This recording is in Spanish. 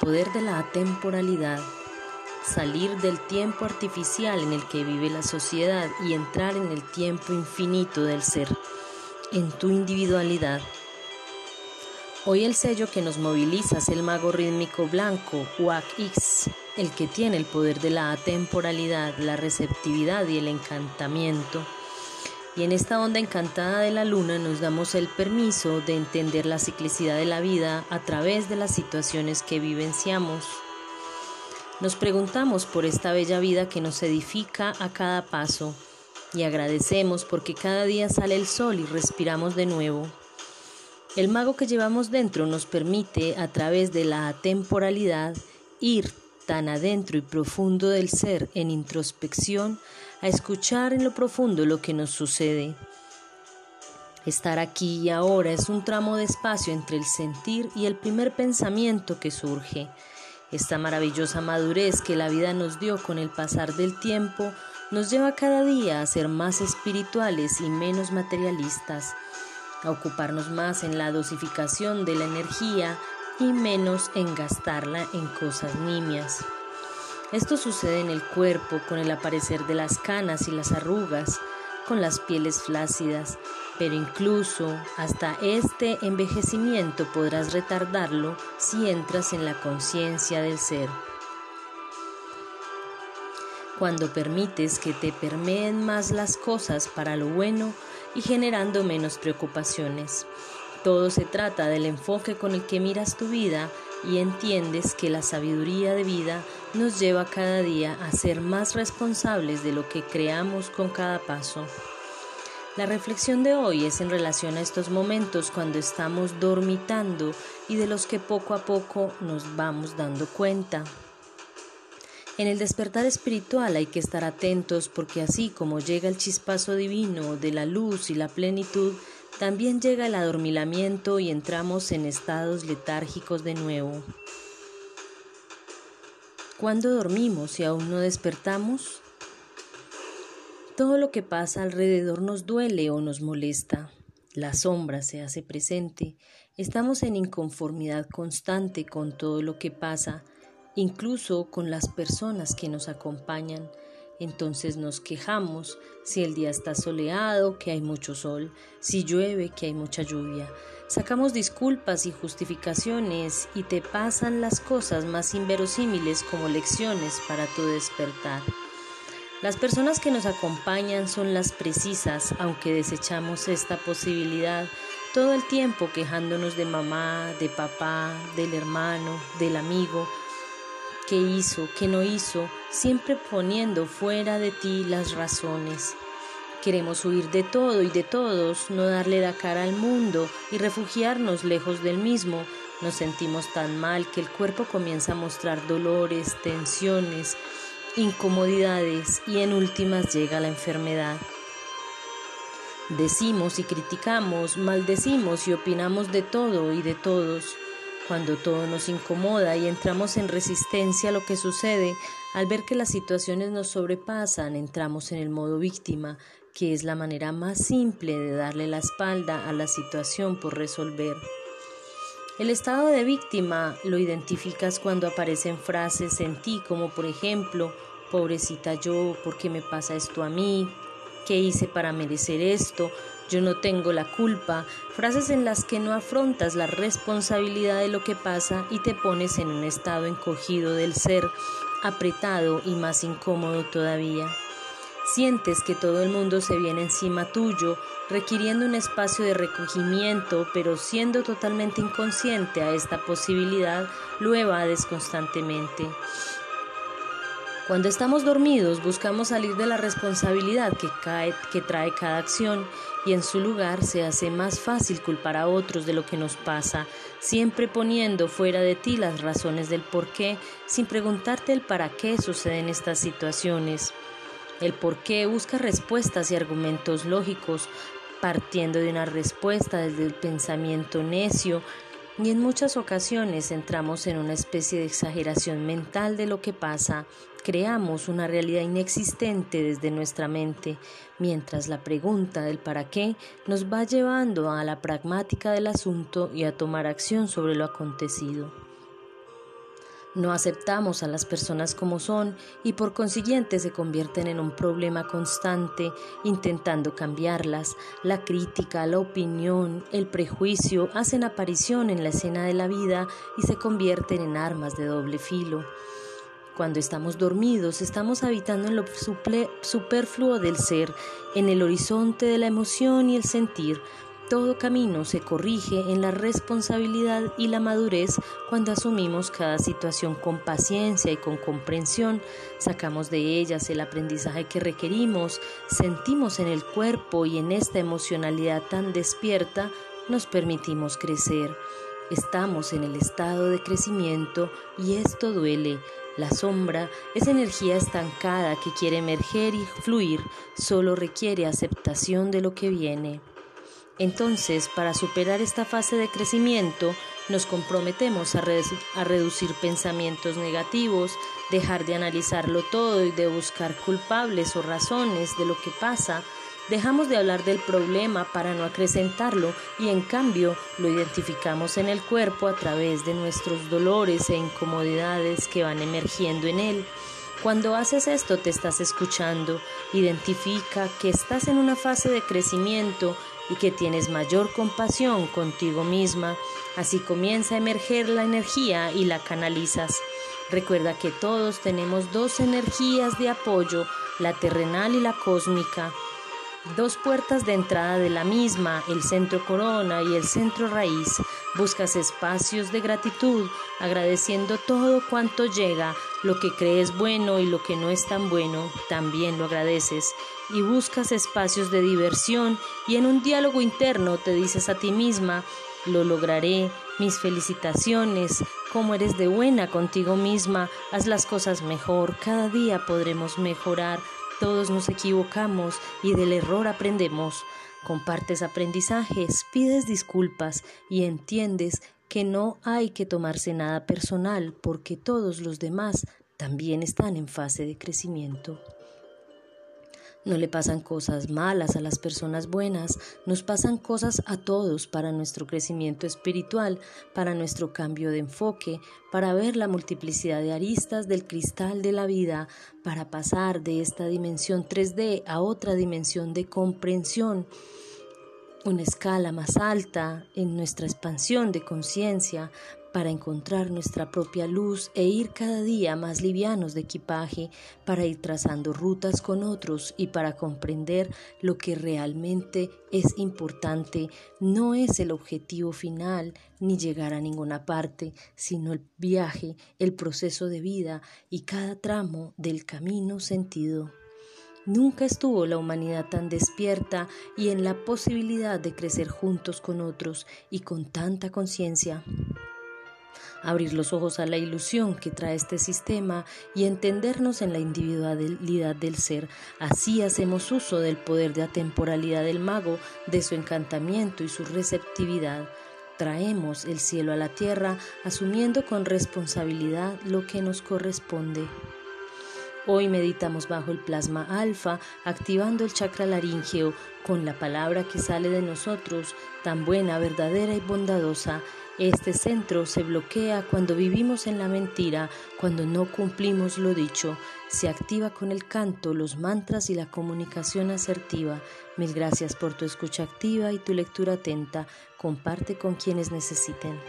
Poder de la atemporalidad. Salir del tiempo artificial en el que vive la sociedad y entrar en el tiempo infinito del ser, en tu individualidad. Hoy el sello que nos moviliza es el mago rítmico blanco, Wak X, el que tiene el poder de la atemporalidad, la receptividad y el encantamiento. Y en esta onda encantada de la luna nos damos el permiso de entender la ciclicidad de la vida a través de las situaciones que vivenciamos. Nos preguntamos por esta bella vida que nos edifica a cada paso y agradecemos porque cada día sale el sol y respiramos de nuevo. El mago que llevamos dentro nos permite, a través de la temporalidad, ir tan adentro y profundo del ser en introspección, a escuchar en lo profundo lo que nos sucede. Estar aquí y ahora es un tramo de espacio entre el sentir y el primer pensamiento que surge. Esta maravillosa madurez que la vida nos dio con el pasar del tiempo nos lleva cada día a ser más espirituales y menos materialistas a ocuparnos más en la dosificación de la energía y menos en gastarla en cosas nimias. Esto sucede en el cuerpo con el aparecer de las canas y las arrugas, con las pieles flácidas, pero incluso hasta este envejecimiento podrás retardarlo si entras en la conciencia del ser. Cuando permites que te permeen más las cosas para lo bueno, y generando menos preocupaciones. Todo se trata del enfoque con el que miras tu vida y entiendes que la sabiduría de vida nos lleva cada día a ser más responsables de lo que creamos con cada paso. La reflexión de hoy es en relación a estos momentos cuando estamos dormitando y de los que poco a poco nos vamos dando cuenta. En el despertar espiritual hay que estar atentos porque así como llega el chispazo divino de la luz y la plenitud, también llega el adormilamiento y entramos en estados letárgicos de nuevo. ¿Cuándo dormimos y aún no despertamos? Todo lo que pasa alrededor nos duele o nos molesta. La sombra se hace presente. Estamos en inconformidad constante con todo lo que pasa incluso con las personas que nos acompañan. Entonces nos quejamos si el día está soleado, que hay mucho sol, si llueve, que hay mucha lluvia. Sacamos disculpas y justificaciones y te pasan las cosas más inverosímiles como lecciones para tu despertar. Las personas que nos acompañan son las precisas, aunque desechamos esta posibilidad todo el tiempo quejándonos de mamá, de papá, del hermano, del amigo, qué hizo, qué no hizo, siempre poniendo fuera de ti las razones. Queremos huir de todo y de todos, no darle la cara al mundo y refugiarnos lejos del mismo. Nos sentimos tan mal que el cuerpo comienza a mostrar dolores, tensiones, incomodidades y en últimas llega la enfermedad. Decimos y criticamos, maldecimos y opinamos de todo y de todos. Cuando todo nos incomoda y entramos en resistencia a lo que sucede, al ver que las situaciones nos sobrepasan, entramos en el modo víctima, que es la manera más simple de darle la espalda a la situación por resolver. El estado de víctima lo identificas cuando aparecen frases en ti como por ejemplo, pobrecita yo, ¿por qué me pasa esto a mí? ¿Qué hice para merecer esto? Yo no tengo la culpa, frases en las que no afrontas la responsabilidad de lo que pasa y te pones en un estado encogido del ser, apretado y más incómodo todavía. Sientes que todo el mundo se viene encima tuyo, requiriendo un espacio de recogimiento, pero siendo totalmente inconsciente a esta posibilidad, lo evades constantemente. Cuando estamos dormidos buscamos salir de la responsabilidad que, cae, que trae cada acción y en su lugar se hace más fácil culpar a otros de lo que nos pasa, siempre poniendo fuera de ti las razones del por qué, sin preguntarte el para qué suceden estas situaciones. El por qué busca respuestas y argumentos lógicos, partiendo de una respuesta desde el pensamiento necio, y en muchas ocasiones entramos en una especie de exageración mental de lo que pasa, creamos una realidad inexistente desde nuestra mente, mientras la pregunta del para qué nos va llevando a la pragmática del asunto y a tomar acción sobre lo acontecido. No aceptamos a las personas como son y por consiguiente se convierten en un problema constante intentando cambiarlas. La crítica, la opinión, el prejuicio hacen aparición en la escena de la vida y se convierten en armas de doble filo. Cuando estamos dormidos, estamos habitando en lo superfluo del ser, en el horizonte de la emoción y el sentir, todo camino se corrige en la responsabilidad y la madurez cuando asumimos cada situación con paciencia y con comprensión, sacamos de ellas el aprendizaje que requerimos, sentimos en el cuerpo y en esta emocionalidad tan despierta, nos permitimos crecer. Estamos en el estado de crecimiento y esto duele. La sombra es energía estancada que quiere emerger y fluir, solo requiere aceptación de lo que viene. Entonces, para superar esta fase de crecimiento, nos comprometemos a, reducir pensamientos negativos, dejar de analizarlo todo y de buscar culpables o razones de lo que pasa. Dejamos de hablar del problema para no acrecentarlo y en cambio lo identificamos en el cuerpo a través de nuestros dolores e incomodidades que van emergiendo en él. Cuando haces esto te estás escuchando, identifica que estás en una fase de crecimiento y que tienes mayor compasión contigo misma, así comienza a emerger la energía y la canalizas. Recuerda que todos tenemos dos energías de apoyo, la terrenal y la cósmica dos puertas de entrada de la misma, el centro corona y el centro raíz. Buscas espacios de gratitud, agradeciendo todo cuanto llega, lo que crees bueno y lo que no es tan bueno, también lo agradeces. Y buscas espacios de diversión y en un diálogo interno te dices a ti misma, lo lograré, mis felicitaciones, como eres de buena contigo misma, haz las cosas mejor, cada día podremos mejorar todos nos equivocamos y del error aprendemos. Compartes aprendizajes, pides disculpas y entiendes que no hay que tomarse nada personal porque todos los demás también están en fase de crecimiento. No le pasan cosas malas a las personas buenas, nos pasan cosas a todos para nuestro crecimiento espiritual, para nuestro cambio de enfoque, para ver la multiplicidad de aristas del cristal de la vida, para pasar de esta dimensión 3D a otra dimensión de comprensión una escala más alta en nuestra expansión de conciencia para encontrar nuestra propia luz e ir cada día más livianos de equipaje, para ir trazando rutas con otros y para comprender lo que realmente es importante. No es el objetivo final ni llegar a ninguna parte, sino el viaje, el proceso de vida y cada tramo del camino sentido. Nunca estuvo la humanidad tan despierta y en la posibilidad de crecer juntos con otros y con tanta conciencia. Abrir los ojos a la ilusión que trae este sistema y entendernos en la individualidad del ser. Así hacemos uso del poder de atemporalidad del mago, de su encantamiento y su receptividad. Traemos el cielo a la tierra asumiendo con responsabilidad lo que nos corresponde. Hoy meditamos bajo el plasma alfa, activando el chakra laríngeo con la palabra que sale de nosotros, tan buena, verdadera y bondadosa. Este centro se bloquea cuando vivimos en la mentira, cuando no cumplimos lo dicho. Se activa con el canto, los mantras y la comunicación asertiva. Mil gracias por tu escucha activa y tu lectura atenta. Comparte con quienes necesiten.